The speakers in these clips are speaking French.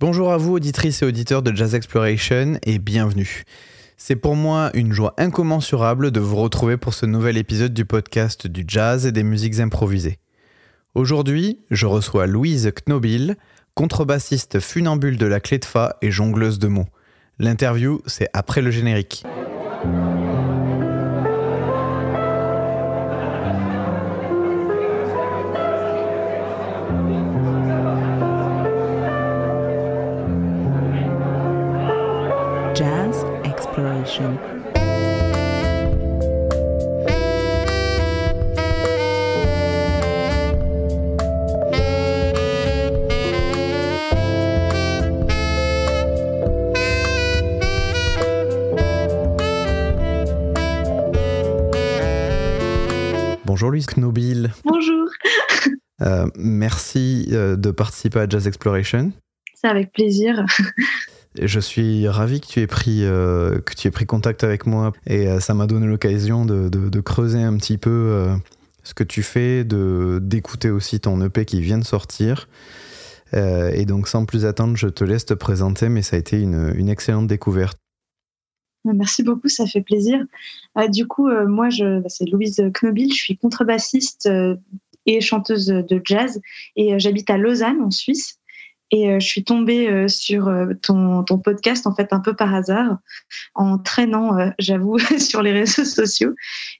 Bonjour à vous auditrices et auditeurs de Jazz Exploration et bienvenue. C'est pour moi une joie incommensurable de vous retrouver pour ce nouvel épisode du podcast du jazz et des musiques improvisées. Aujourd'hui, je reçois Louise Knobil, contrebassiste funambule de la clé de fa et jongleuse de mots. L'interview, c'est après le générique. Bonjour Louise Knobil. Bonjour. Euh, merci euh, de participer à Jazz Exploration. C'est avec plaisir. Je suis ravi que tu aies pris, euh, que tu aies pris contact avec moi et euh, ça m'a donné l'occasion de, creuser un petit peu euh, ce que tu fais, d'écouter aussi ton EP qui vient de sortir. Et donc sans plus attendre, je te laisse te présenter, mais ça a été une, une excellente découverte. Merci beaucoup, ça fait plaisir. Du coup, moi, je, bah, c'est Louise Knobil, je suis contrebassiste et chanteuse de jazz et j'habite à Lausanne, en Suisse. Et euh, je suis tombée euh, sur euh, ton, ton podcast, en fait, un peu par hasard, en traînant, j'avoue, sur les réseaux sociaux.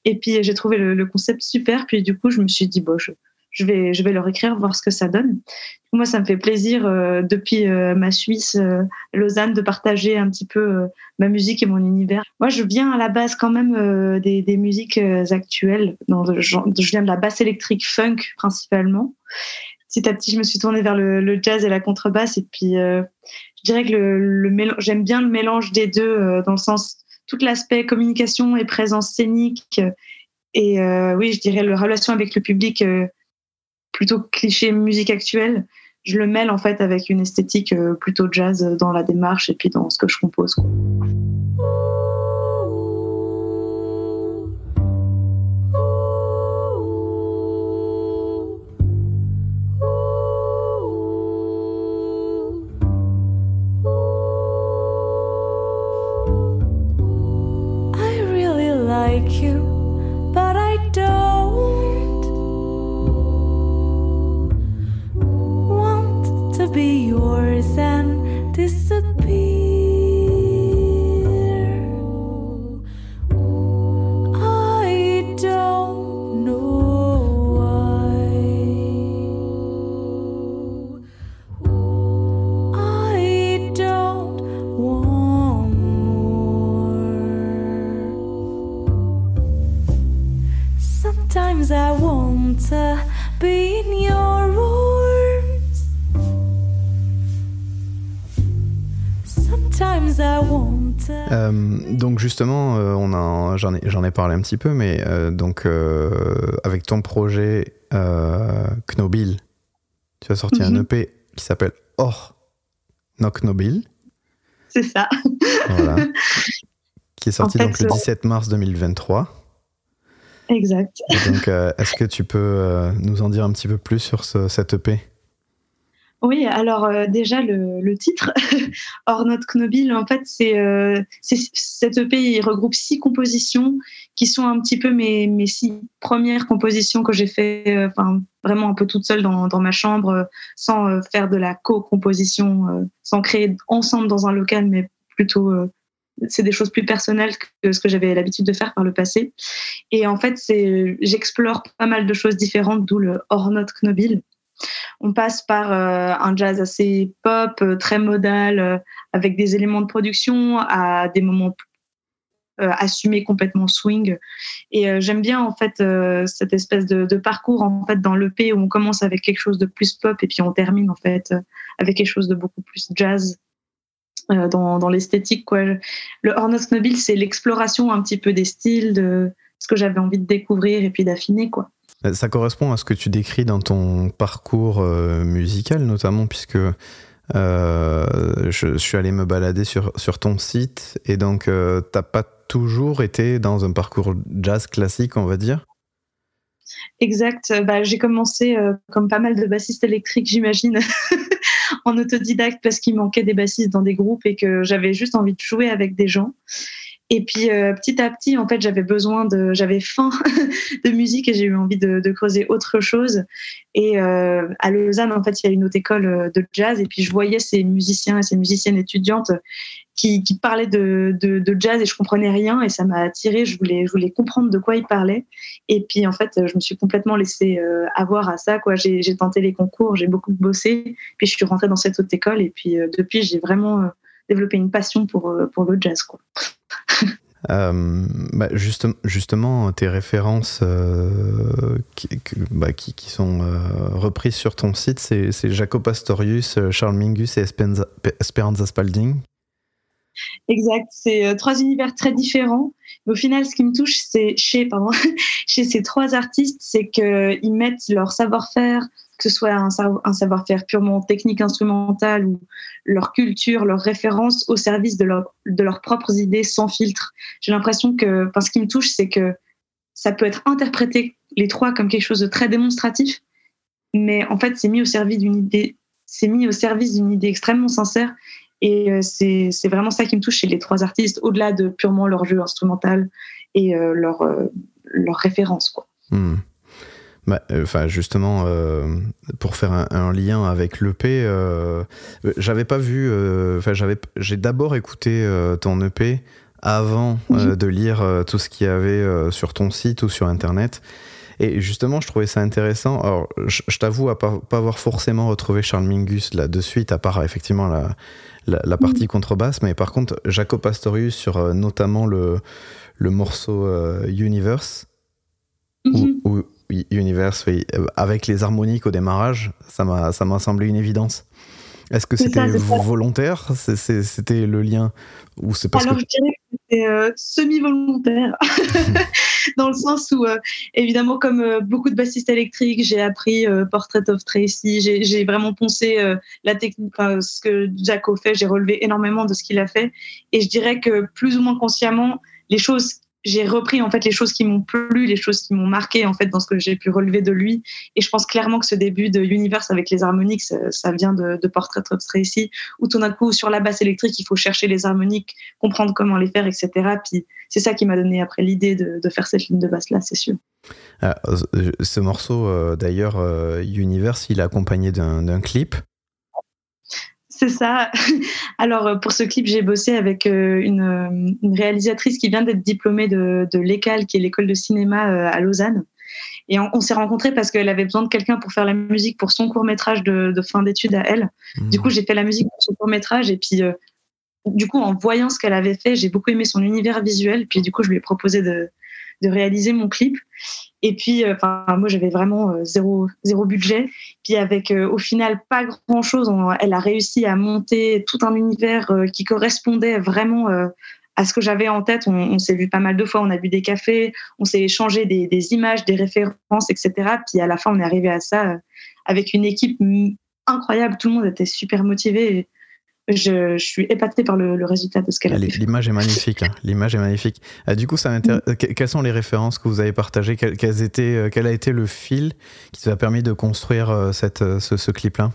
Et puis, j'ai trouvé le, le concept super. Puis, du coup, je me suis dit, bon, je, je vais, je vais leur écrire, voir ce que ça donne. Moi, ça me fait plaisir, euh, depuis euh, ma Suisse, euh, Lausanne, de partager un petit peu ma musique et mon univers. Moi, je viens à la base quand même des, des musiques actuelles. Dans genre- je viens de la basse électrique funk principalement. Petit à petit, je me suis tournée vers le, jazz et la contrebasse. Et puis, euh, je dirais que le, le j'aime bien le mélange des deux, euh, dans le sens tout l'aspect communication et présence scénique. Et euh, oui, je dirais la relation avec le public, plutôt cliché musique actuelle. Je le mêle en fait avec une esthétique plutôt jazz dans la démarche et puis dans ce que je compose. quoi. J'en ai, parlé un petit peu, mais euh, donc euh, avec ton projet euh, Knobil, tu as sorti un Mhm. EP qui s'appelle Or No Knobil. C'est ça. Voilà. qui est sorti En fait, donc le euh, 17 mars 2023. Exact. Et donc, est-ce que tu peux nous en dire un petit peu plus sur ce, cet EP Oui, alors euh, déjà le, le titre, Or Not Knobil, en fait, c'est euh, cet EP, il regroupe six compositions qui sont un petit peu mes, mes six premières compositions que j'ai fait, euh, enfin vraiment un peu toute seule dans, dans ma chambre, euh, sans euh, faire de la co-composition, sans créer ensemble dans un local, mais plutôt c'est des choses plus personnelles que ce que j'avais l'habitude de faire par le passé. Et en fait, c'est j'explore pas mal de choses différentes, d'où le Or Not Knobil. On passe par euh, un jazz assez pop, euh, très modal, euh, avec des éléments de production, à des moments assumés complètement swing. Et j'aime bien en fait cette espèce de, parcours en fait dans l'EP où on commence avec quelque chose de plus pop et puis on termine en fait avec quelque chose de beaucoup plus jazz. dans, l'esthétique. Le Hornet Mobile c'est l'exploration un petit peu des styles, de ce que j'avais envie de découvrir et puis d'affiner quoi. Euh, Ça correspond à ce que tu décris dans ton parcours euh, musical, notamment, puisque euh, je, suis allé me balader sur, sur ton site, et donc euh, t'as pas toujours été dans un parcours jazz classique, on va dire? Exact. Bah, j'ai commencé comme pas mal de bassistes électriques, j'imagine, en autodidacte parce qu'il manquait des bassistes dans des groupes et que j'avais juste envie de jouer avec des gens. Et puis euh, petit à petit, en fait, j'avais besoin de, j'avais faim de musique et j'ai eu envie de, de, creuser autre chose. Et euh, à Lausanne, en fait, il y a une autre école euh, de jazz et puis je voyais ces musiciens et ces musiciennes étudiantes qui, qui parlaient de, de, de, jazz et je comprenais rien et ça m'a attiré. Je voulais, je voulais comprendre de quoi ils parlaient. Et puis en fait, je me suis complètement laissée euh, avoir à ça. Quoi, j'ai, tenté les concours, j'ai beaucoup bossé, puis je suis rentrée dans cette autre école et puis euh, depuis, j'ai vraiment développé une passion pour pour le jazz. Quoi. Euh, bah justement, justement, tes références euh, qui, bah, qui, qui, sont euh, reprises sur ton site, c'est Jacob Pastorius, Charles Mingus et Esperanza, Esperanza Spalding. Exact, c'est trois univers très différents. Mais au final, ce qui me touche, c'est chez, pardon, chez ces trois artistes, c'est qu'ils mettent leur savoir-faire, que ce soit un, savoir-faire purement technique, instrumental ou leur culture, leurs références au service de, leur, de leurs propres idées sans filtre. J'ai l'impression que, ce qui me touche, c'est que ça peut être interprété les trois comme quelque chose de très démonstratif, mais en fait, c'est mis au service d'une idée, c'est mis au service d'une idée extrêmement sincère. Et euh, c'est vraiment ça qui me touche chez les trois artistes, au-delà de purement leur jeu instrumental et euh, leur, euh, leur référence. Quoi. Hmm. Bah, euh, enfin, justement, euh, pour faire un, un lien avec l'EP, euh, j'avais pas vu. Enfin, j'avais, j'ai d'abord écouté ton EP avant de lire tout ce qu'il y avait sur ton site ou sur Internet. Et justement, je trouvais ça intéressant. Alors, je, je t'avoue à pas, pas avoir forcément retrouvé Charles Mingus là de suite, à part effectivement la, la, la partie contrebasse. Mais par contre, Jacob Pastorius sur notamment le, le morceau Universe. Où, où, Universe, oui, avec les harmoniques au démarrage, ça m'a, ça m'a semblé une évidence. Est-ce que c'était volontaire? C'était le lien ou c'est parce Alors que... je dirais que c'était euh, semi-volontaire, dans le sens où, euh, évidemment, comme euh, beaucoup de bassistes électriques, j'ai appris Portrait of Tracy, j'ai vraiment poncé euh, la technique, ce que Jaco fait, j'ai relevé énormément de ce qu'il a fait, et je dirais que plus ou moins consciemment, les choses j'ai repris en fait les choses qui m'ont plu, les choses qui m'ont marqué en fait dans ce que j'ai pu relever de lui. Et je pense clairement que ce début de Universe avec les harmoniques, ça, vient de, Portrait of Tracy, où tout d'un coup sur la basse électrique, il faut chercher les harmoniques, comprendre comment les faire, etc. Puis c'est ça qui m'a donné après l'idée de, faire cette ligne de basse là, c'est sûr. Ah, ce morceau euh, d'ailleurs, euh, Universe, il est accompagné d'un clip. C'est ça. Alors, pour ce clip, j'ai bossé avec une, une, réalisatrice qui vient d'être diplômée de, de l'ECAL, qui est l'école de cinéma à Lausanne. Et on, on s'est rencontrés parce qu'elle avait besoin de quelqu'un pour faire la musique pour son court métrage de, de fin d'études à elle. Mmh. Du coup, j'ai fait la musique pour son court métrage. Et puis, euh, du coup, en voyant ce qu'elle avait fait, j'ai beaucoup aimé son univers visuel. Puis, du coup, je lui ai proposé de, de réaliser mon clip. Et puis, euh, moi, j'avais vraiment euh, zéro, zéro budget. Puis, avec euh, au final pas grand chose, elle a réussi à monter tout un univers qui correspondait vraiment à ce que j'avais en tête. On, s'est vu pas mal de fois, on a bu des cafés, on s'est échangé des, images, des références, etc. Puis, à la fin, on est arrivé à ça avec une équipe incroyable. Tout le monde était super motivé. Je, je, suis épatée par le, le résultat de ce qu'elle a fait. L'image est magnifique. Hein. L'image est magnifique. Ah, du coup, ça m'intéresse. Mmh. Quelles sont les références que vous avez partagées? Quelles, étaient, Quel a été le fil qui vous a permis de construire euh, cette, ce, ce clip-là?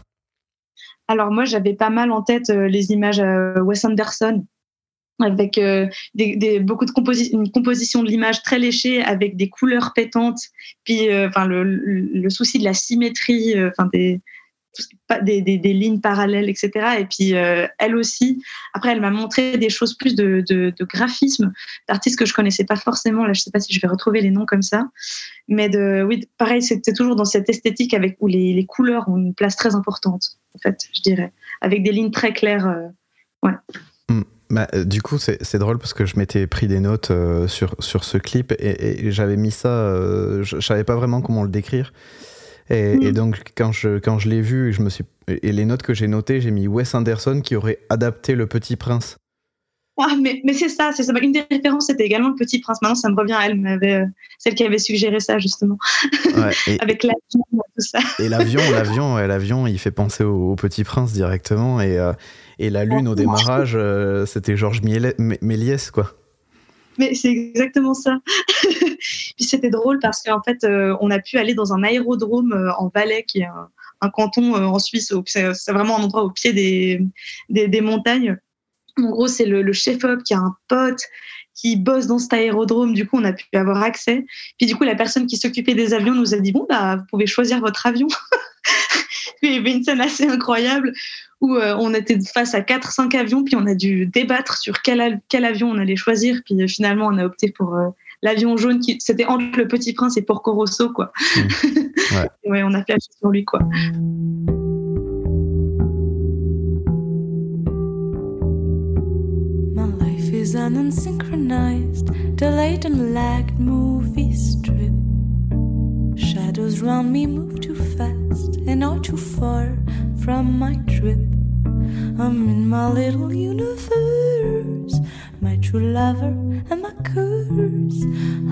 Alors moi, j'avais pas mal en tête euh, les images Wes Anderson avec euh, des, des, beaucoup de composi une composition de l'image très léchée avec des couleurs pétantes puis enfin le, le, le, souci de la symétrie enfin des des, lignes parallèles, etc. Et puis euh, elle aussi, après, elle m'a montré des choses plus de, graphisme, d'artistes que je connaissais pas forcément. Là, je sais pas si je vais retrouver les noms comme ça, mais de, oui, pareil, c'était toujours dans cette esthétique avec où les, les, couleurs ont une place très importante, en fait, je dirais, avec des lignes très claires. Euh, ouais. Mmh. Bah, du coup, c'est drôle parce que je m'étais pris des notes euh, sur, sur ce clip et, j'avais mis ça, euh, je, je savais pas vraiment comment le décrire. Et, mmh. et, donc, quand je, quand je l'ai vu, je me suis, et les notes que j'ai notées, j'ai mis Wes Anderson qui aurait adapté Le Petit Prince. Ah, mais, mais c'est ça, c'est ça. Une des références, c'était également Le Petit Prince. Maintenant, ça me revient à elle, euh, celle qui avait suggéré ça, justement. Ouais, Avec l'avion, tout ça. Et l'avion, l'avion, l'avion, il fait penser au, au, Petit Prince directement. Et, euh, et la lune au démarrage, euh, c'était Georges Méliès, quoi. Mais c'est exactement ça. Puis c'était drôle parce qu'en fait, euh, on a pu aller dans un aérodrome euh, en Valais, qui est un, canton en Suisse. C'est vraiment un endroit au pied des, des, des montagnes. En gros, c'est le, chef-op qui a un pote qui bosse dans cet aérodrome. Du coup, on a pu avoir accès. Puis du coup, la personne qui s'occupait des avions nous a dit bon bah vous pouvez choisir votre avion. il y avait une scène assez incroyable où euh, on était face à 4-5 avions, puis on a dû débattre sur quel, avion on allait choisir. Puis euh, finalement, on a opté pour euh, l'avion jaune qui c'était entre le Petit Prince et Porco Rosso quoi. Mmh. Ouais. ouais. on a fait sur lui quoi. is an unsynchronized, delayed and lagged movie strip. Shadows round me move too fast and not too far from my trip. I'm in my little universe, my true lover and my curse.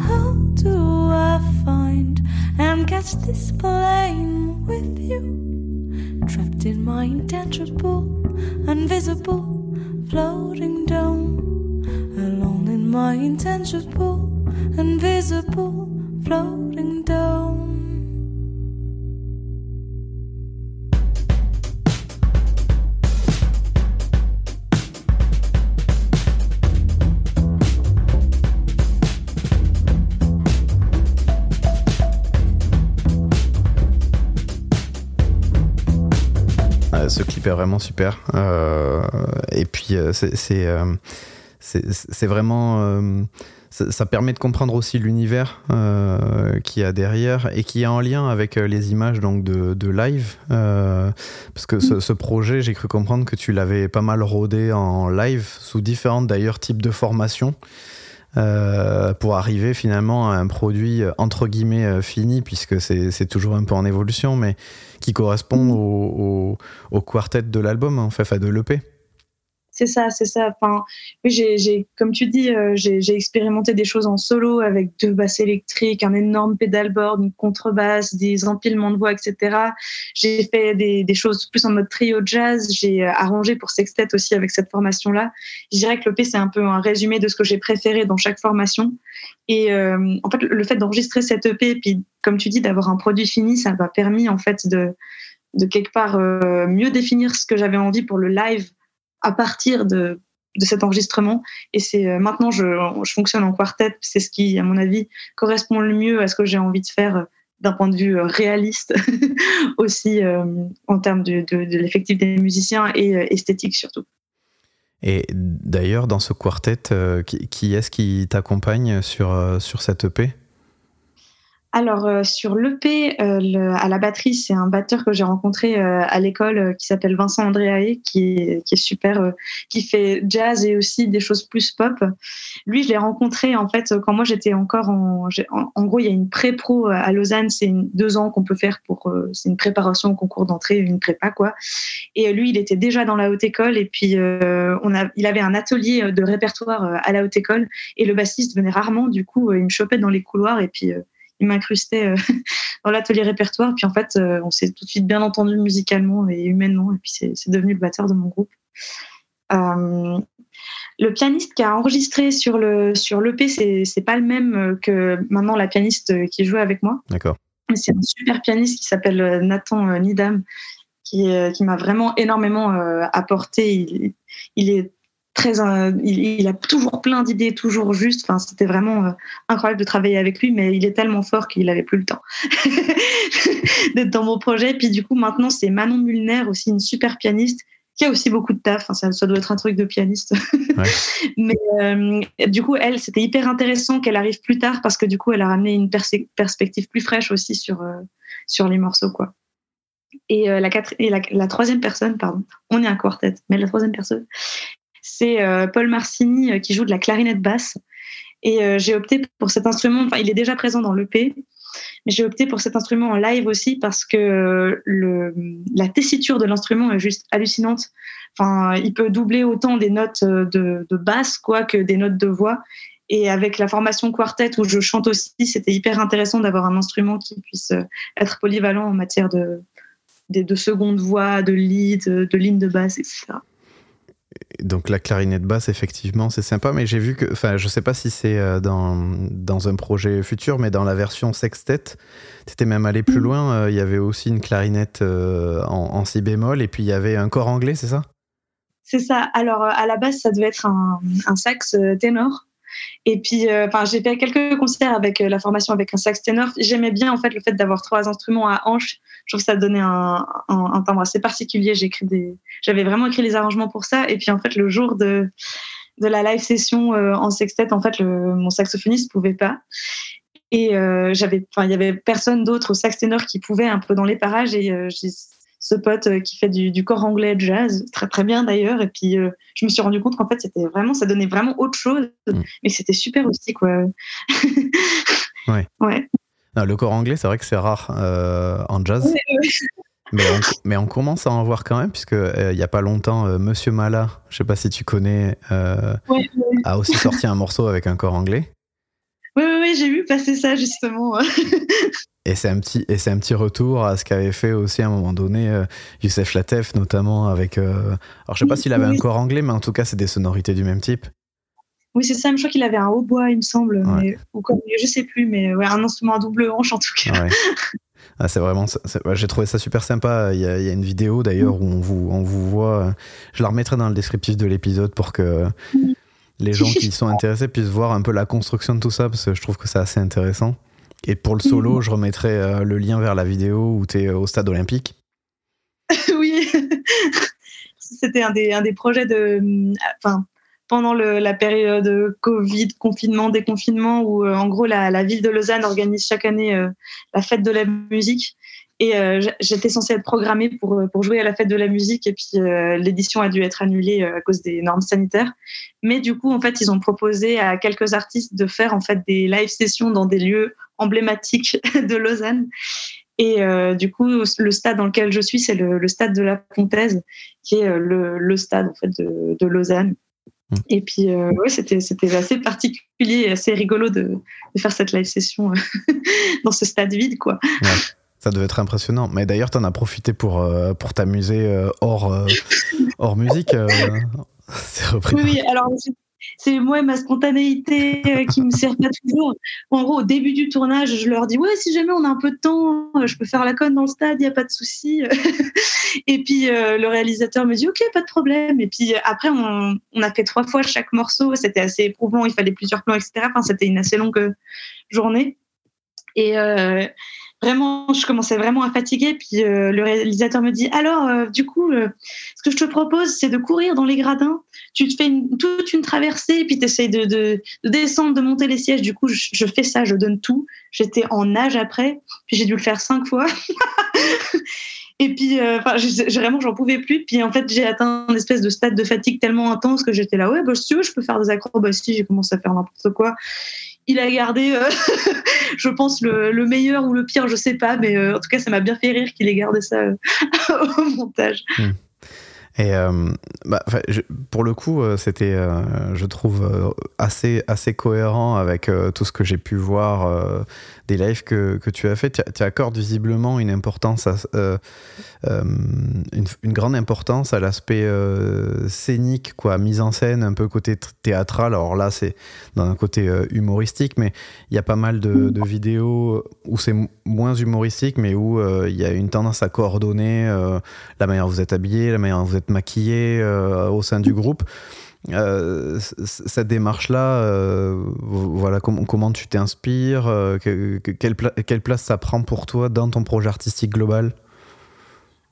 How do I find and catch this plane with you? Trapped in my intangible, invisible, floating dome alone in my intangible, invisible, floating ce clip est vraiment super. Euh, et puis, euh, c'est. Euh, c'est vraiment. Ça, permet de comprendre aussi l'univers euh, qu'il y a derrière et qui est en lien avec les images donc de, live. parce que ce, projet, j'ai cru comprendre que tu l'avais pas mal rodé en live sous différentes d'ailleurs types de formations. Pour arriver finalement à un produit entre guillemets fini, puisque c'est toujours un peu en évolution, mais qui correspond au, quartet de l'album, en fait, à de l'EP c'est ça, c'est ça. Enfin, j'ai, comme tu dis, euh, j'ai expérimenté des choses en solo avec deux basses électriques, un énorme pédalboard, une contrebasse, des empilements de voix, etc. J'ai fait des, choses plus en mode trio jazz. J'ai euh, arrangé pour sextet aussi avec cette formation-là. Je dirais que l'EP, c'est un peu un résumé de ce que j'ai préféré dans chaque formation. Et euh, en fait, le fait d'enregistrer cette EP, puis comme tu dis, d'avoir un produit fini, ça m'a permis en fait de, de quelque part mieux définir ce que j'avais envie pour le live à partir de, cet enregistrement. Et c'est euh, maintenant, je, fonctionne en quartet. C'est ce qui, à mon avis, correspond le mieux à ce que j'ai envie de faire euh, d'un point de vue euh, réaliste aussi en termes de, l'effectif des musiciens et esthétique surtout. Et d'ailleurs, dans ce quartet, qui, qui est-ce qui t'accompagne sur, sur cette EP alors euh, sur l'EP, euh, à la batterie, c'est un batteur que j'ai rencontré euh, à l'école qui s'appelle Vincent Andréaé, qui est, qui est super, qui fait jazz et aussi des choses plus pop. Lui, je l'ai rencontré en fait quand moi j'étais encore en, en, gros, il y a une pré-pro à Lausanne, c'est deux ans qu'on peut faire pour, c'est une préparation au concours d'entrée, une prépa quoi. Et lui, il était déjà dans la haute école et puis on a, il avait un atelier de répertoire à la haute école et le bassiste venait rarement, du coup, il me chopait dans les couloirs et puis il m'incrustait euh, dans l'atelier répertoire. Puis en fait, euh, on s'est tout de suite bien entendu musicalement et humainement. Et puis c'est devenu le batteur de mon groupe. Euh, le pianiste qui a enregistré sur le sur l'EP, c'est c'est pas le même que maintenant la pianiste qui joue avec moi. D'accord. C'est un super pianiste qui s'appelle Nathan Nidam, qui qui m'a vraiment énormément apporté. Il, il est très, il, a toujours plein d'idées, toujours juste. Enfin, c'était vraiment euh, incroyable de travailler avec lui, mais il est tellement fort qu'il n'avait plus le temps d'être dans mon projet. Puis du coup, maintenant, c'est Manon Mulner, aussi une super pianiste, qui a aussi beaucoup de taf. Enfin, ça, doit être un truc de pianiste. mais euh, du coup, elle, c'était hyper intéressant qu'elle arrive plus tard parce que du coup, elle a ramené une perspective plus fraîche aussi sur, euh, sur les morceaux, quoi. Et, la, et la, la, troisième personne, pardon, on est un quartet, mais la troisième personne, c'est euh, Paul Marcini euh, qui joue de la clarinette basse. Et euh, j'ai opté pour cet instrument, enfin, il est déjà présent dans l'EP, mais j'ai opté pour cet instrument en live aussi parce que la tessiture de l'instrument est juste hallucinante. Enfin, il peut doubler autant des notes de, basse quoi que des notes de voix. Et avec la formation quartet où je chante aussi, c'était hyper intéressant d'avoir un instrument qui puisse être polyvalent en matière de, de seconde voix, de lead, de ligne de basse, etc donc la clarinette basse, effectivement, c'est sympa, mais j'ai vu que, enfin, je sais pas si c'est euh, dans, dans un projet futur, mais dans la version sextet, tu étais même allé plus Mm. loin. euh, Il y avait aussi une clarinette euh, en, en si bémol, et puis il y avait un corps anglais, c'est ça? C'est ça. Alors, à la base, ça devait être un, un sax ténor. Et puis, euh, enfin, j'ai fait quelques concerts avec euh, la formation avec un sax ténor. J'aimais bien, en fait, le fait d'avoir trois instruments à hanche. Je trouve que ça donnait un, timbre assez particulier. J'ai écrit des, j'avais vraiment écrit les arrangements pour ça. Et puis, en fait, le jour de, la live session euh, en sextet, en fait, mon saxophoniste pouvait pas. Et j'avais, enfin, il y avait personne d'autre au sax ténor qui pouvait un peu dans les parages. Et euh, ce pote euh, qui fait du, du corps anglais jazz, très très bien d'ailleurs. Et puis euh, je me suis rendu compte qu'en fait c'était vraiment, ça donnait vraiment autre chose, Mm. mais c'était super aussi quoi. Ouais. ouais. Non, Le corps anglais, c'est vrai que c'est rare euh, en jazz, mais on, mais on commence à en voir quand même, puisque euh, il y a pas longtemps, Monsieur Mala, je sais pas si tu connais, Ouais, ouais. a aussi sorti un morceau avec un corps anglais. Oui, oui, oui, j'ai vu passer ça justement. Et c'est un petit et c'est un petit retour à ce qu'avait fait aussi à un moment donné euh, Youssef Latef notamment avec euh, alors je sais pas Oui, s'il avait oui. un corps anglais mais en tout cas c'est des sonorités du même type. oui, c'est ça. Je crois qu'il avait un hautbois, il me semble, Ouais. mais, ou comme, je sais plus, mais ouais, un instrument à double hanche en tout cas. Ouais. Ah, c'est vraiment j'ai trouvé ça super sympa. Il y a, il y a une vidéo d'ailleurs où on vous on vous voit. Je la remettrai dans le descriptif de l'épisode pour que Mm. Les gens qui sont intéressés puissent voir un peu la construction de tout ça parce que je trouve que c'est assez intéressant. Et pour le solo, je remettrai euh, le lien vers la vidéo où tu es au stade olympique. oui. C'était un des, un des projets de. Enfin, pendant le- la période Covid, confinement, déconfinement, où euh, en gros la, la ville de Lausanne organise chaque année euh, la fête de la musique. Et euh, j'étais censée être programmée pour, euh, pour jouer à la fête de la musique, et puis euh, l'édition a dû être annulée à cause des normes sanitaires. Mais du coup, en fait, ils ont proposé à quelques artistes de faire en fait des live sessions dans des lieux emblématiques de Lausanne. Et euh, du coup, le stade dans lequel je suis, c'est le, le stade de la Comtaise, qui est le, le stade en fait de, de Lausanne. Mm. Et puis, euh, ouais, c'était c'était assez particulier et assez rigolo de, de faire cette live session dans ce stade vide, quoi. Ça devait être impressionnant. Mais d'ailleurs, tu en as profité pour, euh, pour t'amuser euh, hors, euh, hors musique. c'est repris. Oui, oui, alors c'est- moi ma spontanéité qui me sert pas toujours. En gros, au début du tournage, je leur dis ouais, si jamais on a un peu de temps, je peux faire la conne dans le stade, il y a pas de souci. Et puis le réalisateur me dit ok, pas de problème. Et puis après, on, on a fait trois fois chaque morceau, c'était assez éprouvant, il fallait plusieurs plans, etc. Enfin, c'était une assez longue journée. Et vraiment, je commençais vraiment à fatiguer. Puis euh, le réalisateur me dit alors, euh, du coup, euh, ce que je te propose, c'est de courir dans les gradins. Tu te fais toute une traversée, puis tu essayes de, de, de descendre, de monter les sièges. Du coup, je, je fais ça, je donne tout. J'étais en nage après, puis j'ai dû le faire cinq fois. Et puis, j'ai- vraiment, j'en pouvais plus. Puis en fait, j'ai atteint une espèce de stade de fatigue tellement intense que j'étais là, ouais, bah, si tu veux, je peux faire des acrobaties. J'ai commencé à faire n'importe quoi. Il a gardé, euh, je pense, le, le meilleur ou le pire, je sais pas, mais euh, en tout cas, ça m'a bien fait rire qu'il ait gardé ça euh, au montage. Et euh, bah, pour le coup, euh, c'était, euh, je trouve, assez, assez cohérent avec tout ce que j'ai pu voir des lives que, que tu as fait. Tu, accordes visiblement une importance, une, une grande importance à l'aspect scénique, quoi, mise en scène, un peu côté théâtral. Alors là, c'est dans un côté humoristique, mais il y a pas mal de, de vidéos où c'est moins humoristique, mais où il y a une tendance à coordonner. la manière dont vous êtes habillé, la manière dont vous êtes maquillé euh, au sein du groupe. Euh, cette démarche-là, euh, voilà, com- comment tu t'inspires, que- que- quelle, pla- quelle place ça prend pour toi dans ton projet artistique global?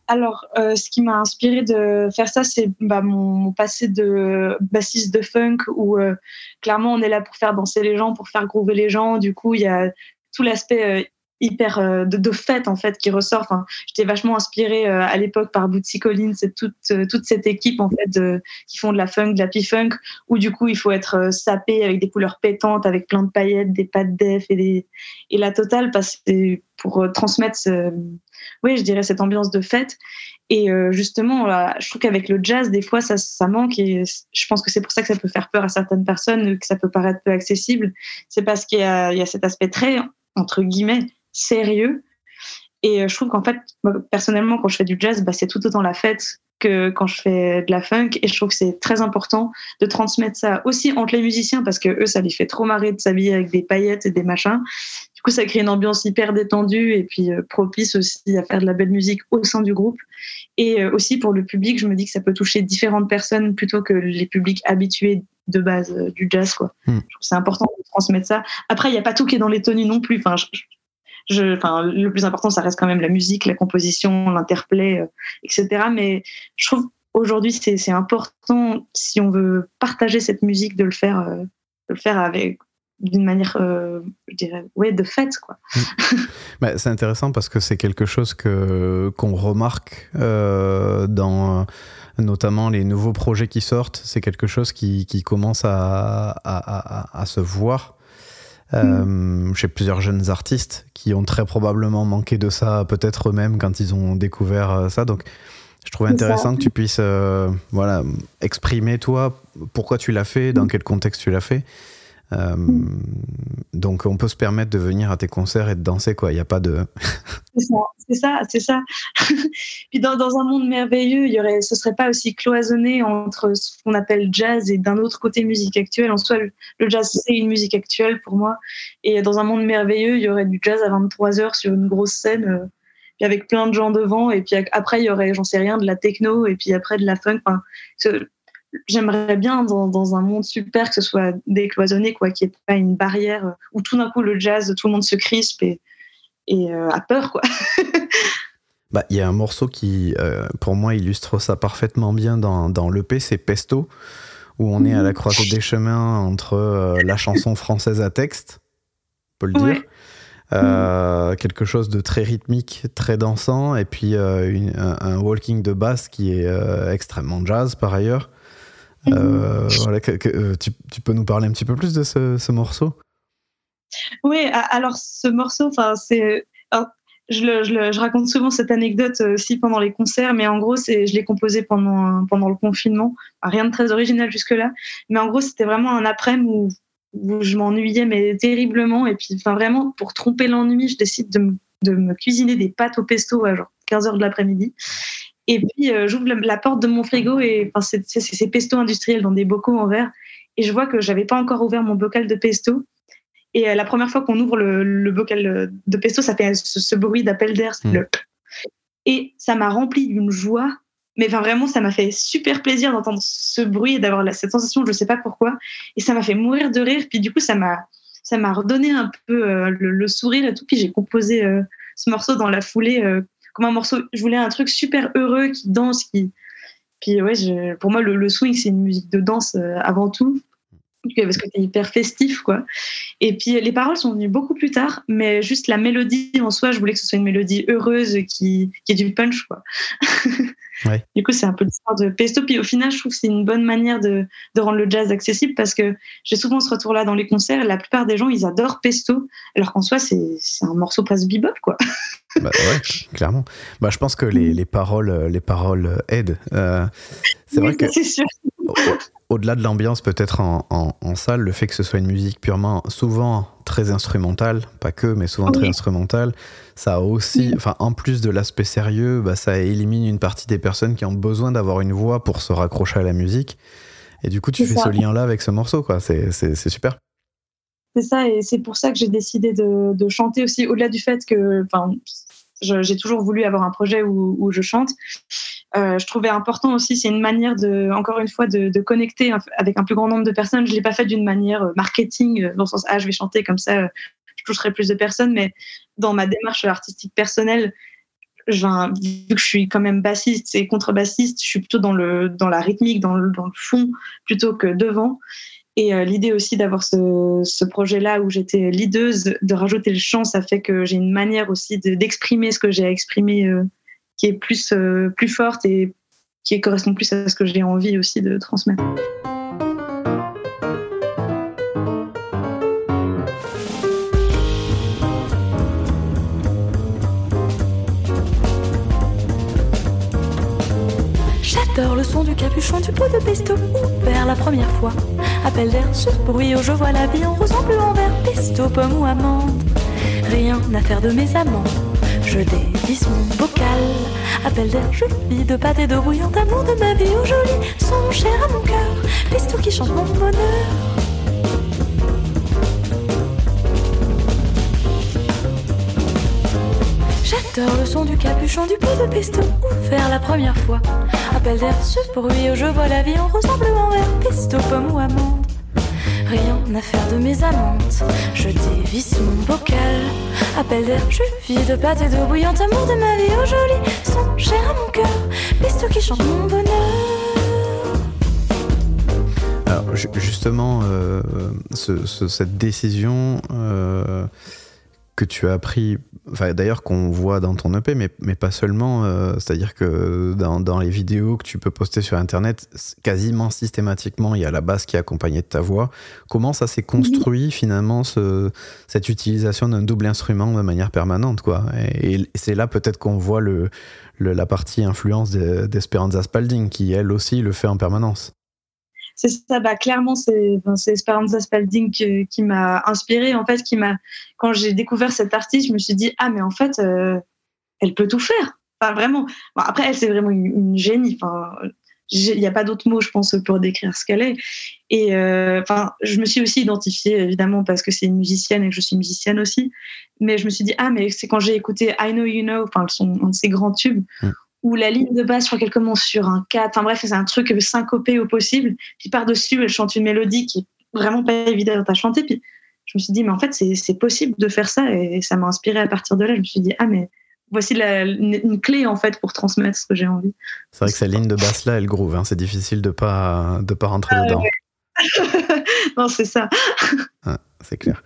Alors, ce qui m'a inspiré de faire ça, c'est bah, mon, passé de bassiste de funk où clairement on est là pour faire danser les gens, pour faire groover les gens. Du coup, il y a tout l'aspect hyper euh, de, de fête en fait qui ressort. Enfin, j'étais vachement inspirée euh, à l'époque par Bootsy Collins et toute euh, toute cette équipe en fait de- qui font de la funk, de la p-funk où du coup il faut être euh, sapé avec des couleurs pétantes, avec plein de paillettes, des pattes def et des et la totale parce que pour euh, transmettre ce, oui, je dirais cette ambiance de fête. Et justement, je trouve qu'avec le jazz, des fois, ça, ça manque. Et je pense que c'est pour ça que ça peut faire peur à certaines personnes, que ça peut paraître peu accessible. C'est parce qu'il y a, il y a cet aspect très, entre guillemets, sérieux. Et euh, je trouve qu'en fait, moi, personnellement, quand je fais du jazz, bah, c'est tout autant la fête que quand je fais de la funk. Et je trouve que c'est très important de transmettre ça aussi entre les musiciens parce que eux ça les fait trop marrer de s'habiller avec des paillettes et des machins. Du coup ça crée une ambiance hyper détendue et puis euh, propice aussi à faire de la belle musique au sein du groupe. Et euh, aussi pour le public je me dis que ça peut toucher différentes personnes plutôt que les publics habitués de base du jazz quoi. Hmm. Je trouve que c'est important de transmettre ça. Après il n'y a pas tout qui est dans les tenues non plus. Enfin je- le plus important, ça reste quand même la musique, la composition, l'interplay, euh, etc. Mais je trouve aujourd'hui, c'est important, si on veut partager cette musique, de le faire, euh, le faire avec d'une manière, euh, je dirais, ouais, de fête, quoi. Bah, c'est intéressant parce que c'est quelque chose que qu'on remarque dans notamment les nouveaux projets qui sortent. C'est quelque chose qui, commence à se voir. Euh, Chez plusieurs jeunes artistes qui ont très probablement manqué de ça, peut-être eux-mêmes quand ils ont découvert euh, ça. Donc, je trouvais ça. intéressant que tu puisses euh, voilà, exprimer, toi, pourquoi tu l'as fait, dans quel contexte tu l'as fait. Euh, donc, on peut se permettre de venir à tes concerts et de danser, quoi. Il n'y a pas de. C'est ça, c'est ça. Puis dans, dans un monde merveilleux, il y aurait, ce serait pas aussi cloisonné entre ce qu'on appelle jazz et d'un autre côté musique actuelle. En soi, le, jazz, c'est une musique actuelle pour moi. Et dans un monde merveilleux, il y aurait du jazz à 23 heures sur une grosse scène, euh, puis avec plein de gens devant. Et puis après, il y aurait, j'en sais rien, de la techno et puis après de la funk. Enfin, J'aimerais bien dans, dans un monde super que ce soit décloisonné, quoi, qu'il n'y ait pas une barrière euh, où tout d'un coup le jazz, tout le monde se crispe et, et euh, a peur, quoi. Bah, il y a un morceau qui, euh, pour moi, illustre ça parfaitement bien dans, dans l'EP, c'est Pesto, où on est à la croisée des chemins entre euh, la chanson française à texte, on peut le Ouais. dire, euh, quelque chose de très rythmique, très dansant, et puis une- un, un walking de basse qui est extrêmement jazz par ailleurs. Euh, voilà, que- que- euh, tu, tu peux nous parler un petit peu plus de ce, ce morceau? Oui, alors ce morceau, enfin c'est, alors, je, le- je le- je raconte souvent cette anecdote euh, aussi pendant les concerts, mais en gros c'est, je l'ai composé pendant pendant le confinement, Enfin, rien de très original jusque là, mais en gros c'était vraiment un après-midi où, où je m'ennuyais mais terriblement et puis enfin vraiment pour tromper l'ennui, je décide de me, de me cuisiner des pâtes au pesto à genre 15 heures de l'après-midi. Et puis euh, j'ouvre la, porte de mon frigo et enfin c'est, pesto industriel dans des bocaux en verre et je vois que j'avais pas encore ouvert mon bocal de pesto et euh, la première fois qu'on ouvre le, le bocal euh, de pesto, ça fait ce, ce bruit d'appel d'air. c'est Mm. le- Et ça m'a rempli d'une joie. Mais enfin, vraiment, ça m'a fait super plaisir d'entendre ce bruit et d'avoir cette sensation, je sais pas pourquoi. Et ça m'a fait mourir de rire. Puis du coup, ça m'a ça m'a redonné un peu euh, le, le sourire et tout. Puis j'ai composé euh, ce morceau dans la foulée euh, un morceau. Je voulais un truc super heureux qui danse, qui. Puis ouais, pour moi, le, le swing, c'est une musique de danse euh, avant tout. Parce que c'est hyper festif, quoi. Et puis les paroles sont venues beaucoup plus tard, mais juste la mélodie en soi, je voulais que ce soit une mélodie heureuse qui, qui ait du punch, quoi. Ouais. Du coup, c'est un peu l'histoire de Pesto. Puis au final, je trouve que c'est une bonne manière de, de rendre le jazz accessible parce que j'ai souvent ce retour-là dans les concerts. La plupart des gens, ils adorent Pesto, alors qu'en soi, c'est un morceau presque bebop, quoi. Bah ouais, clairement. Bah, je pense que les, les paroles, euh, les paroles euh, aident. Euh, c'est vrai que c'est sûr. Au- au-delà de l'ambiance, peut-être en, en- en salle, le fait que ce soit une musique purement, souvent très instrumentale, pas que, mais souvent très Oui. instrumentale, ça a aussi, enfin, en plus de l'aspect sérieux, bah, ça élimine une partie des personnes qui ont besoin d'avoir une voix pour se raccrocher à la musique. Et du coup, tu fais ça. ce lien-là avec ce morceau, quoi. C'est, super. C'est ça, et c'est pour ça que j'ai décidé de, de chanter aussi, au-delà du fait que, j'ai toujours voulu avoir un projet où, où je chante. Euh, je trouvais important aussi, c'est une manière de, encore une fois, de, de connecter avec un plus grand nombre de personnes. Je l'ai pas fait d'une manière euh, marketing, euh, dans le sens ah je vais chanter comme ça, je toucherai plus de personnes, mais dans ma démarche artistique personnelle, vu que je suis quand même bassiste et contrebassiste, je suis plutôt dans le dans la rythmique, dans le, dans le fond plutôt que devant. Et l'idée aussi d'avoir ce, ce projet-là où j'étais leaduse, de rajouter le chant, ça fait que j'ai une manière aussi de- d'exprimer ce que j'ai à exprimer euh, qui est plus, euh, plus forte et qui correspond plus à ce que j'ai envie aussi de transmettre. J'adore le son du capuchon du pot de pesto ouvert la première fois. Appel d'air sur bruit, je vois la vie en rose, en bleu, en vert, pesto, pomme ou amande. Rien à faire de mes amants. Je dévisse mon bocal. Appel d'air, je vis de pâté de bouillante amour de ma vie au joli son cher à mon cœur. Pistou qui chante mon bonheur. J'adore le son du capuchon du pot de pesto ouvert la première fois. Appel d'air, ce bruit où je vois la vie en ressemblement vert, pesto, pomme ou amande. Rien à faire de mes amantes, je dévisse mon bocal. Appel d'air, je vis de pâte et d'eau bouillante, amour de ma vie, oh joli, son cher à mon cœur, pesto qui chante mon bonheur. Alors, ju- justement, euh, ce- ce- cette décision euh, que tu as pris, enfin, d'ailleurs qu'on voit dans ton EP, mais, mais pas seulement, euh, c'est-à-dire que dans, dans les vidéos que tu peux poster sur Internet, quasiment systématiquement, il y a la basse qui est accompagnée de ta voix. Comment ça s'est construit finalement, ce- cette utilisation d'un double instrument de manière permanente quoi? Et, et c'est là peut-être qu'on voit le, le- la partie influence de- d'Esperanza Spalding, qui elle aussi le fait en permanence. C'est ça, bah, clairement, c'est Esperanza Spalding qui, m'a inspirée. En fait, qui m'a, quand j'ai découvert cette artiste, je me suis dit, ah, mais en fait, euh, elle peut tout faire. Enfin, vraiment. Après, elle, c'est vraiment une, génie. Enfin, il n'y a pas d'autre mot, je pense, pour décrire ce qu'elle est. Et euh, je me suis aussi identifiée, évidemment, parce que c'est une musicienne et que je suis musicienne aussi. Mais je me suis dit, ah, mais c'est quand j'ai écouté I Know You Know, son, un de ses grands tubes, Mm. Où la ligne de basse, je crois qu'elle commence sur un 4. Enfin, bref, c'est un truc syncopé au possible. Puis par-dessus, elle chante une mélodie qui est vraiment pas évidente à chanter. Puis je me suis dit, mais en fait, c'est possible de faire ça. Et ça m'a inspiré à partir de là. Je me suis dit, ah, mais voici la- une, une clé, en fait, pour transmettre ce que j'ai envie. C'est vrai que cette ligne de basse là, elle groove. hein. C'est difficile de pas de pas rentrer Ah, dedans. non, c'est ça. C'est clair.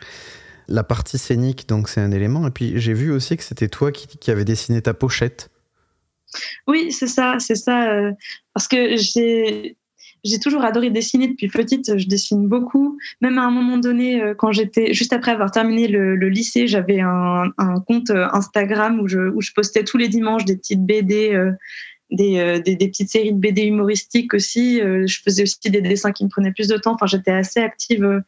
La partie scénique, donc c'est un élément. Et puis j'ai vu aussi que c'était toi qui, qui avais dessiné ta pochette. Oui, c'est ça, c'est ça. euh, parce que j'ai j'ai toujours adoré dessiner depuis petite. Je dessine beaucoup. Même à un moment donné, euh, quand j'étais juste après avoir terminé le, lycée, j'avais un, compte euh, Instagram où je, où je postais tous les dimanches des petites BD, des, des, petites séries de BD humoristiques aussi. Je faisais aussi des dessins qui me prenaient plus de temps. Enfin, j'étais assez active.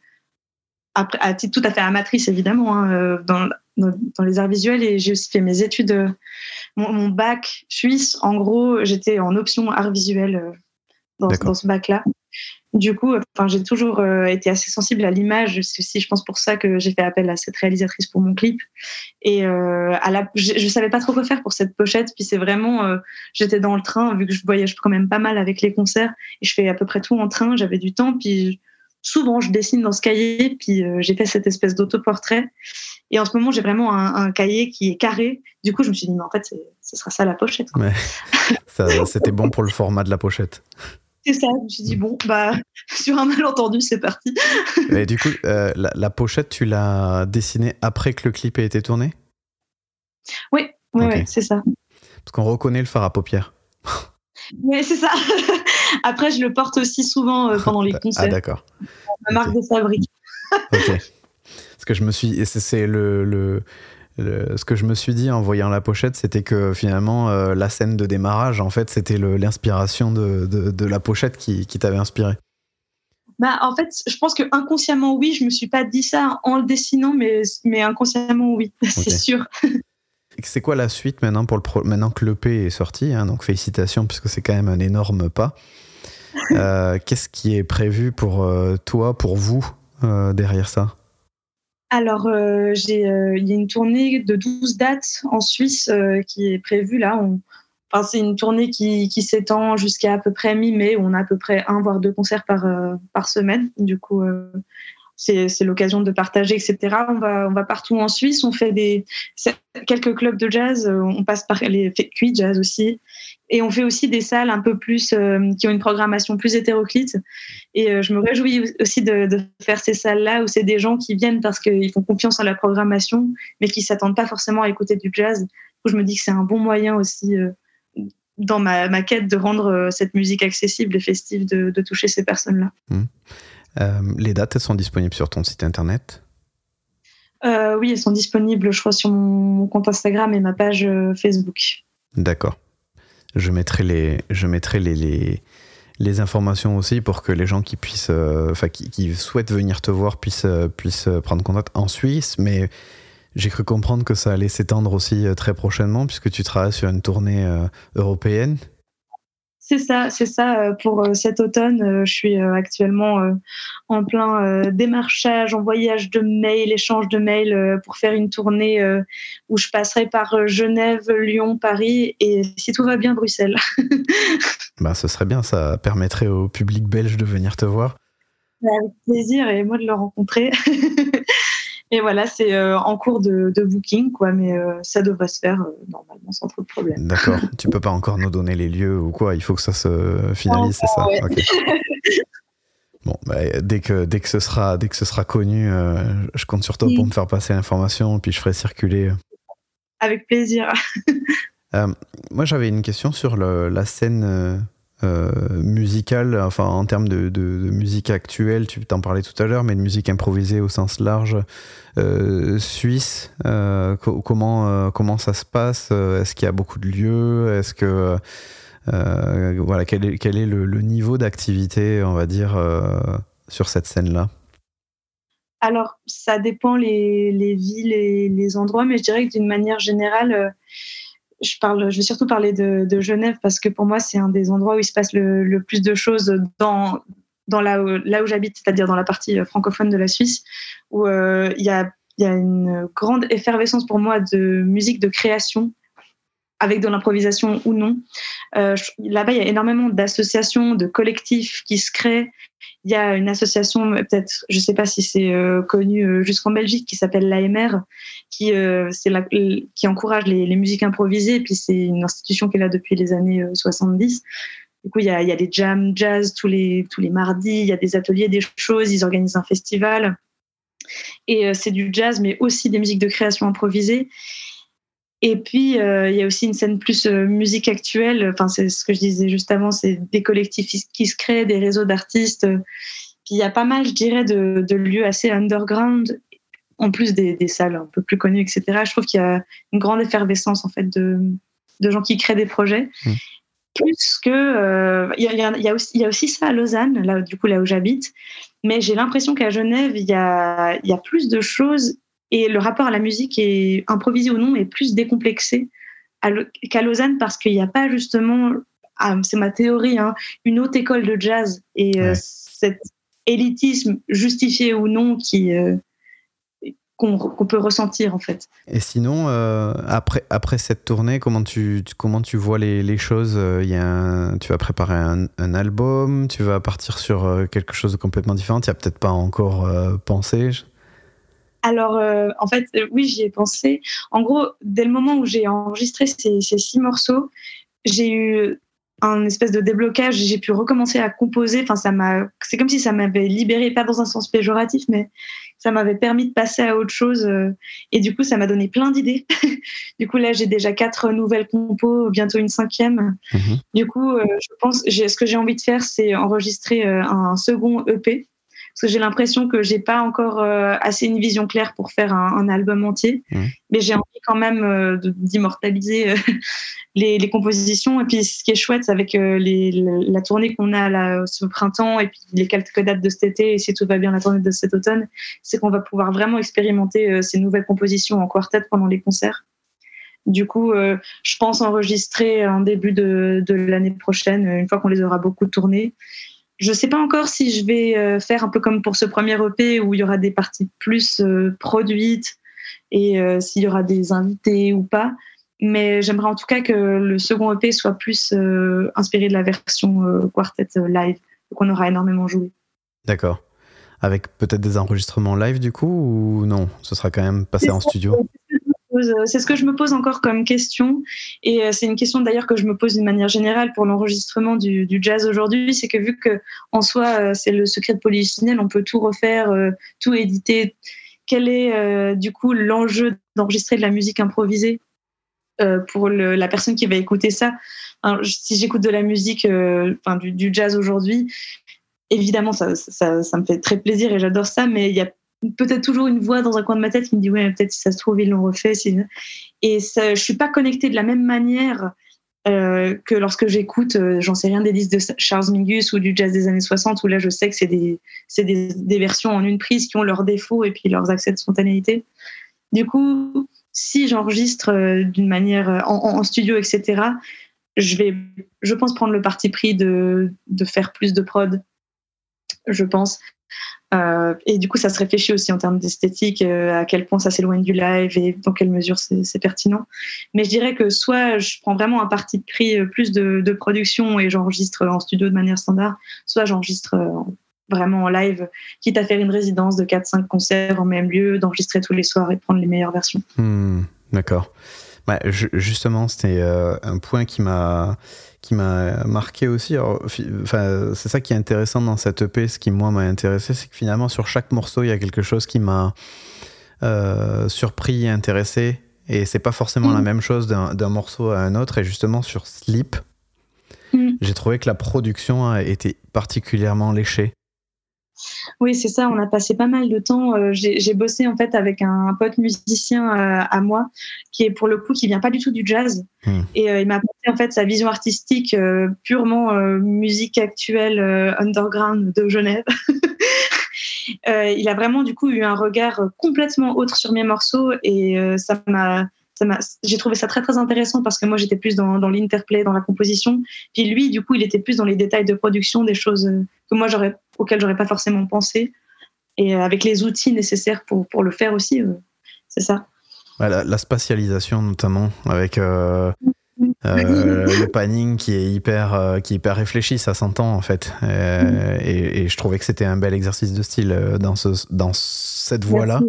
Après, à titre tout à fait amatrice évidemment hein, euh, dans, dans, dans les arts visuels et j'ai aussi fait mes études euh, mon, mon bac suisse, en gros, j'étais en option art visuel euh, dans, ce bac-là. Du coup, enfin, j'ai toujours euh, été assez sensible à l'image. C'est aussi, je pense, pour ça que j'ai fait appel à cette réalisatrice pour mon clip. Et euh, à la, je, je savais pas trop quoi faire pour cette pochette. Puis c'est vraiment, euh, j'étais dans le train vu que je voyage quand même pas mal avec les concerts et je fais à peu près tout en train. J'avais du temps. Puis souvent, je dessine dans ce cahier. Puis euh, j'ai fait cette espèce d'autoportrait. Et en ce moment, j'ai vraiment un, un cahier qui est carré. Du coup, je me suis dit, mais en fait, ce sera ça la pochette. Ça, C'était bon pour le format de la pochette. C'est ça. Je me suis dit, bon, bah, sur un malentendu, c'est parti. Et du coup, euh, la, la pochette, tu l'as dessinée après que le clip ait été tourné? Oui, oui, oui, c'est ça. Parce qu'on reconnaît le fard à paupières. Oui, c'est ça. Après, je le porte aussi souvent euh, pendant les Ah concerts. d'accord. Ma marque de fabrique. Ok. Parce que je me suis, c'est- le, le, le- ce que je me suis dit en voyant la pochette, c'était que finalement euh, la scène de démarrage, en fait, c'était l'inspiration de, de, de la pochette qui, qui t'avait inspiré. Bah, en fait, je pense que inconsciemment, oui, je me suis pas dit ça en le dessinant, mais, mais inconsciemment, oui, c'est sûr. C'est quoi la suite maintenant pour le pro- maintenant que l'EP est sorti hein, Donc félicitations puisque c'est quand même un énorme pas. Euh, Qu'est-ce qui est prévu pour euh, toi, pour vous euh, derrière ça? Alors, il y a une tournée de 12 dates en Suisse qui est prévue là. On- Enfin, c'est une tournée qui, qui s'étend jusqu'à à peu près mi-mai. On a à peu près un voire deux concerts par, par semaine. Du coup, c'est, l'occasion de partager, etc. On va, partout en Suisse. On fait des quelques clubs de jazz. euh, On passe par les QI Jazz aussi. Et on fait aussi des salles un peu plus euh, qui ont une programmation plus hétéroclite. Et euh, je me réjouis aussi de, faire ces salles-là où c'est des gens qui viennent parce qu'ils font confiance en la programmation, mais qui s'attendent pas forcément à écouter du jazz. Je me dis que c'est un bon moyen aussi dans ma, quête de rendre cette musique accessible et festive, de, de toucher ces personnes-là. Euh, Les dates, elles sont disponibles sur ton site internet? Euh, oui, elles sont disponibles, je crois, sur mon, compte Instagram et ma page euh, Facebook. D'accord. Je mettrai les, je mettrai les, les, les informations aussi pour que les gens qui puissent, euh, qui, qui souhaitent venir te voir puissent, puissent prendre contact en Suisse. Mais J'ai cru comprendre que ça allait s'étendre aussi très prochainement puisque tu travailles sur une tournée européenne. C'est ça, c'est ça. Euh, pour euh, cet automne, euh, je suis actuellement en plein démarchage, en voyage de mails, échange de mails pour faire une tournée où je passerai par Genève, Lyon, Paris et si tout va bien, Bruxelles. bah, ce serait bien, ça permettrait au public belge de venir te voir. Avec plaisir et moi de le rencontrer. Et voilà, c'est euh, en cours de, booking, quoi, mais euh, ça devrait se faire euh, normalement sans trop de problèmes. D'accord. tu peux pas encore nous donner les lieux ou quoi? Il faut que ça se finalise, c'est ça? Bon, bah, dès que dès que ce sera dès que ce sera connu, je compte sur toi pour me faire passer l'information, puis je ferai circuler. Avec plaisir. moi, j'avais une question sur le, la scène euh, musicale, enfin en termes de, musique actuelle, tu t'en parlais tout à l'heure, mais de musique improvisée au sens large, euh, suisse, euh, comment, comment ça se passe Est-ce qu'il y a beaucoup de lieux Est-ce que voilà, quel est, quel est le, niveau d'activité, on va dire, sur cette scène-là? Alors, ça dépend les, les, villes et les endroits, mais je dirais que d'une manière générale, je, parle, je vais surtout parler de, Genève parce que pour moi, c'est un des endroits où il se passe le, plus de choses dans, dans là où, j'habite, c'est-à-dire dans la partie francophone de la Suisse, où euh, il y, a, y, a, une grande effervescence pour moi de musique de création avec de l'improvisation ou non. Euh, là-bas, il y a énormément d'associations, de collectifs qui se créent. Il y a une association, peut-être, je ne sais pas si c'est euh, connu euh, jusqu'en Belgique, qui s'appelle l'AMR, qui, qui encourage les, musiques improvisées. Et puis, c'est une institution qui est là depuis les années 70. Du coup, il y a, des jams jazz tous les, tous les mardis, il y a des ateliers, des choses, ils organisent un festival. Et c'est du jazz, mais aussi des musiques de création improvisées. Et puis, euh, il y a aussi une scène plus euh, musique actuelle. Enfin, c'est ce que je disais juste avant, c'est des collectifs qui se créent, des réseaux d'artistes. Puis il y a pas mal, je dirais, de, lieux assez underground, en plus des, salles un peu plus connues, etc. Je trouve qu'il y a une grande effervescence, en fait, de, gens qui créent des projets. Mmh. Plus que. Euh, il y, a, aussi, y, a, aussi ça à Lausanne, là, du coup, là où j'habite. Mais j'ai l'impression qu'à Genève, il y a, y a plus de choses et le rapport à la musique est improvisé ou non est plus décomplexé qu'à Lausanne parce qu'il n'y a pas justement, ah, c'est ma théorie, hein, une haute école de jazz et euh, cet élitisme justifié ou non qui euh, qu'on peut ressentir en fait. Et sinon, euh, après, après cette tournée, comment tu, comment tu vois les, les choses il y a Tu vas préparer un, un, album Tu vas partir sur quelque chose de complètement différent Tu n'y as peut-être pas encore pensé alors, euh, en fait, euh, oui, j'y ai pensé. En gros, dès le moment où j'ai enregistré ces, six morceaux, j'ai eu un espèce de déblocage. J'ai pu recommencer à composer. Enfin, ça m'a. C'est comme si ça m'avait libéré, pas dans un sens péjoratif, mais ça m'avait permis de passer à autre chose. Euh, et du coup, ça m'a donné plein d'idées. du coup, là, j'ai déjà quatre nouvelles compos, bientôt une cinquième. Mhm. Du coup, je pense, ce que j'ai envie de faire, c'est enregistrer un second EP parce que j'ai l'impression que j'ai pas encore euh, assez une vision claire pour faire un, album entier, mmh. mais j'ai envie quand même euh, d'immortaliser euh, les, compositions. Et puis ce qui est chouette avec la tournée qu'on a là, ce printemps et puis les quelques dates de cet été et si tout va bien la tournée de cet automne, c'est qu'on va pouvoir vraiment expérimenter ces nouvelles compositions en quartet pendant les concerts. Du coup, je pense enregistrer en début de, de l'année prochaine, une fois qu'on les aura beaucoup tournés. Je ne sais pas encore si je vais euh, faire un peu comme pour ce premier EP où il y aura des parties plus euh, produites et euh, s'il y aura des invités ou pas. Mais j'aimerais en tout cas que le second EP soit plus inspiré de la version quartet live, qu'on aura énormément joué. D'accord. Avec peut-être des enregistrements live du coup ou non? Ce sera quand même passé en studio? Euh, c'est ce que je me pose encore comme question. Et euh, c'est une question d'ailleurs que je me pose d'une manière générale pour l'enregistrement du, jazz aujourd'hui. C'est que vu que en soi, euh, c'est le secret de on peut tout refaire, tout éditer. Quel est du coup l'enjeu d'enregistrer de la musique improvisée pour la personne qui va écouter ça? Si j'écoute de la musique, enfin, du, jazz aujourd'hui, évidemment, ça, ça, ça, me fait très plaisir et j'adore ça, mais il y a peut-être toujours une voix dans un coin de ma tête qui me dit ouais peut-être si ça se trouve ils l'ont refait et ça, je suis pas connectée de la même manière euh, que lorsque j'écoute euh, j'en sais rien des disques de Charles Mingus ou du jazz des années 60 où là je sais que c'est des, versions en une prise qui ont leurs défauts et puis leurs accès de spontanéité Du coup, si j'enregistre euh, d'une manière en, studio, etc., je vais, je pense, prendre le parti pris de faire plus de prod. Je pense. Euh, et du coup, ça se réfléchit aussi en termes d'esthétique, euh, à quel point ça s'éloigne du live et dans quelle mesure c'est pertinent. Mais je dirais que soit je prends vraiment un parti pris euh, plus de, de production et j'enregistre en studio de manière standard, soit j'enregistre vraiment en live, quitte à faire une résidence de 4-5 concerts en même lieu, d'enregistrer tous les soirs et de prendre les meilleures versions. Hmm, d'accord. Bah, justement, c'était un point qui m'a qui m'a marqué aussi. Enfin, c'est ça qui est intéressant dans cette EP. Ce qui moi m'a intéressé, c'est que finalement sur chaque morceau, il y a quelque chose qui m'a euh, surpris et intéressé. Et c'est pas forcément la mm. même chose d'un morceau à un autre. Et justement sur Sleep, mm. j'ai trouvé que la production a été particulièrement léchée. Oui, c'est ça. On a passé pas mal de temps. Euh, j'ai bossé en fait avec un, pote musicien euh, à moi qui est pour le coup qui vient pas du tout du jazz hmm. et euh, il m'a apporté en fait sa vision artistique purement musique actuelle underground de Genève. il a vraiment du coup eu un regard complètement autre sur mes morceaux et ça m'a j'ai trouvé ça très très intéressant parce que moi j'étais plus dans, dans l'interplay, dans la composition, puis lui du coup il était plus dans les détails de production, des choses que moi j'aurais auxquelles j'aurais pas forcément pensé, et euh, avec les outils nécessaires pour, pour le faire aussi, euh, c'est ça. la, spatialisation notamment avec euh, le panning qui est hyper qui est hyper réfléchi, ça s'entend en fait, et, et, je trouvais que c'était un bel exercice de style dans ce dans cette voie là.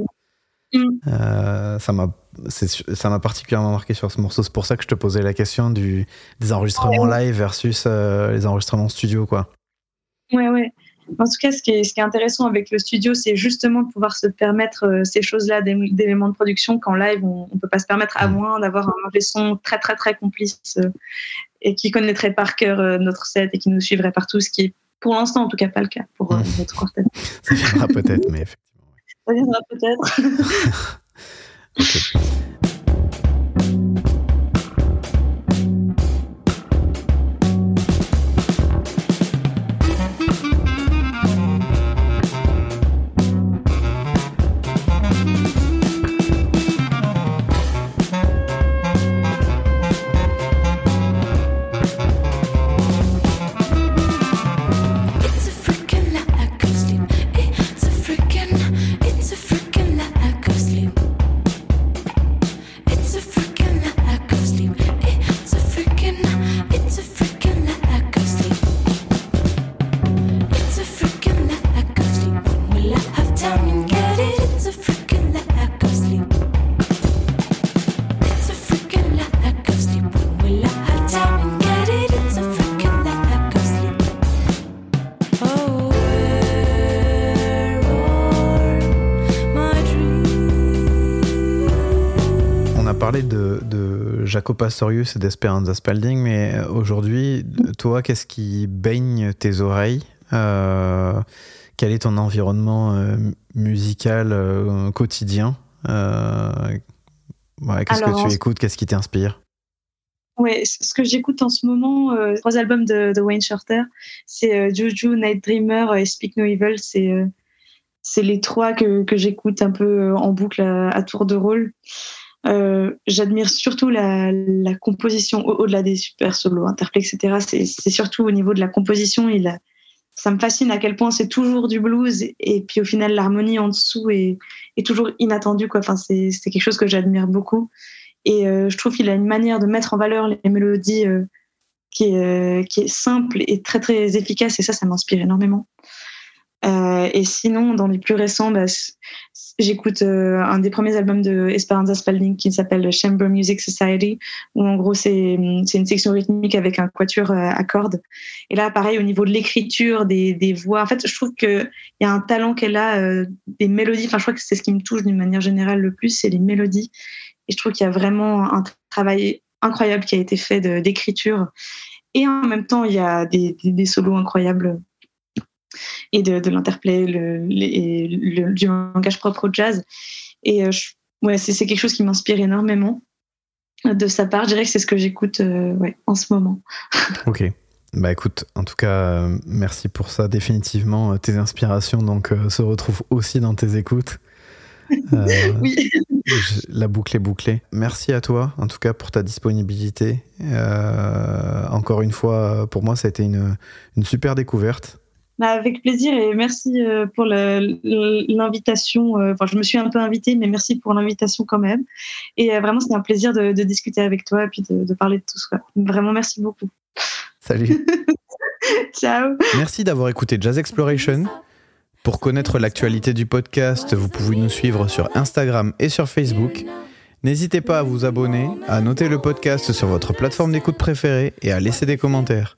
Euh, ça m'a ça m'a particulièrement marqué sur ce morceau. C'est pour ça que je te posais la question du, des enregistrements live versus euh, les enregistrements studio, quoi. Ouais, ouais. En tout cas, ce qui est, ce qui est intéressant avec le studio, c'est justement de pouvoir se permettre euh, ces choses-là d'éléments de production qu'en live, on ne peut pas se permettre à mm. moins d'avoir un son très, très, très complice et qui connaîtrait par cœur notre set et qui nous suivrait partout, ce qui est pour l'instant en tout cas pas le cas pour mm. notre quartet. Ça viendra peut-être, mais ça viendra peut-être. Okay. Jaco Pastorius et d'Esperanza Spalding, mais euh, aujourd'hui, toi, qu'est-ce qui baigne tes oreilles euh, Quel est ton environnement euh, musical quotidien Qu'est-ce que tu écoutes Qu'est-ce qui t'inspire? Ouais, ce que j'écoute en ce moment, trois albums de, Wayne Shorter, c'est Juju, Night Dreamer et Speak No Evil. C'est c'est les trois que, que j'écoute un peu en boucle à tour de rôle. Euh, j'admire surtout la, composition au-delà des super solos, interplay, etc. C'est surtout au niveau de la composition. Il ça me fascine à quel point c'est toujours du blues et, puis au final l'harmonie en dessous est, toujours inattendue. Enfin, c'est quelque chose que j'admire beaucoup. Et euh, je trouve qu'il a une manière de mettre en valeur les mélodies euh, qui, est, qui est simple et très très efficace. Et ça, ça m'inspire énormément. Et sinon, dans les plus récents, bah, j'écoute euh, un des premiers albums de Esperanza Spalding qui s'appelle Chamber Music Society, où en gros c'est une section rythmique avec un quatuor euh, à cordes. Et là, pareil, au niveau de l'écriture, des, voix, en fait, je trouve qu'il y a un talent qu'elle a, euh, des mélodies. Enfin, je crois que c'est ce qui me touche d'une manière générale le plus, c'est les mélodies. Et je trouve qu'il y a vraiment un travail incroyable qui a été fait d'écriture. Et en même temps, il y a des solos incroyables et de, de l'interplay, le, le, du langage propre au jazz. Et euh, ouais, c'est quelque chose qui m'inspire énormément de sa part. Je dirais que c'est ce que j'écoute euh, ouais, en ce moment. ok. Bah écoute, en tout cas, euh, merci pour ça. Définitivement, tes inspirations donc se retrouvent aussi dans tes écoutes. Oui. la boucle est bouclée. Merci à toi, en tout cas, pour ta disponibilité. Encore une fois, pour moi, ça a été une, une super découverte. Bah, avec plaisir et merci euh, pour l'invitation. euh, Enfin, je me suis un peu invitée, mais merci pour l'invitation quand même. Et euh, vraiment, c'était un plaisir de, de discuter avec toi et puis de, de parler de tout ça. Vraiment, merci beaucoup. Salut. Ciao. Merci d'avoir écouté Jazz Exploration. Pour connaître l'actualité du podcast, vous pouvez nous suivre sur Instagram et sur Facebook. N'hésitez pas à vous abonner, à noter le podcast sur votre plateforme d'écoute préférée et à laisser des commentaires.